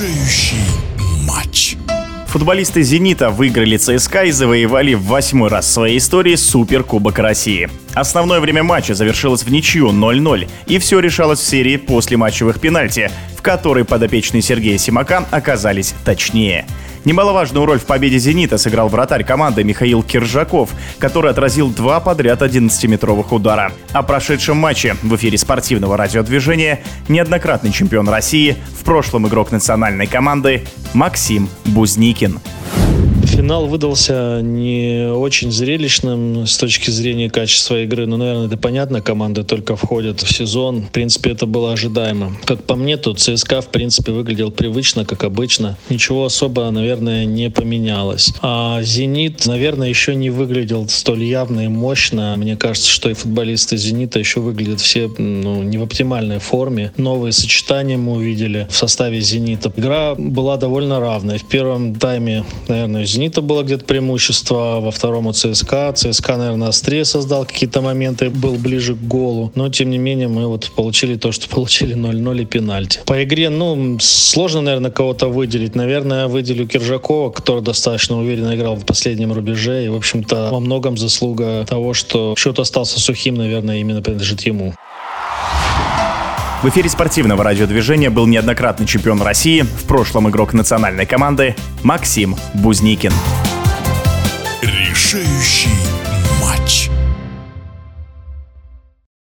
решающий матч. Футболисты «Зенита» выиграли ЦСКА и завоевали в восьмой раз в своей истории Суперкубок России. Основное время матча завершилось в ничью 0-0, и все решалось в серии после матчевых пенальти, в которой подопечные Сергея Симака оказались точнее. Немаловажную роль в победе «Зенита» сыграл вратарь команды Михаил Киржаков, который отразил два подряд 11-метровых удара. О прошедшем матче в эфире спортивного радиодвижения неоднократный чемпион России, в прошлом игрок национальной команды Максим Бузникин. Финал выдался не очень зрелищным с точки зрения качества игры. Ну, наверное, это понятно, команды только входят в сезон. В принципе, это было ожидаемо. Как по мне, то ЦСКА, в принципе, выглядел привычно, как обычно. Ничего особо, наверное, не поменялось. А «Зенит», наверное, еще не выглядел столь явно и мощно. Мне кажется, что и футболисты «Зенита» еще выглядят все ну, не в оптимальной форме. Новые сочетания мы увидели в составе «Зенита». Игра была довольно равной. В первом тайме, наверное, «Зенит» «Зенита» было где-то преимущество, во втором у ЦСКА. ЦСКА, наверное, острее создал какие-то моменты, был ближе к голу. Но, тем не менее, мы вот получили то, что получили 0-0 и пенальти. По игре, ну, сложно, наверное, кого-то выделить. Наверное, выделю Киржакова, который достаточно уверенно играл в последнем рубеже. И, в общем-то, во многом заслуга того, что счет остался сухим, наверное, именно принадлежит ему. В эфире спортивного радиодвижения был неоднократный чемпион России, в прошлом игрок национальной команды Максим Бузникин. Решающий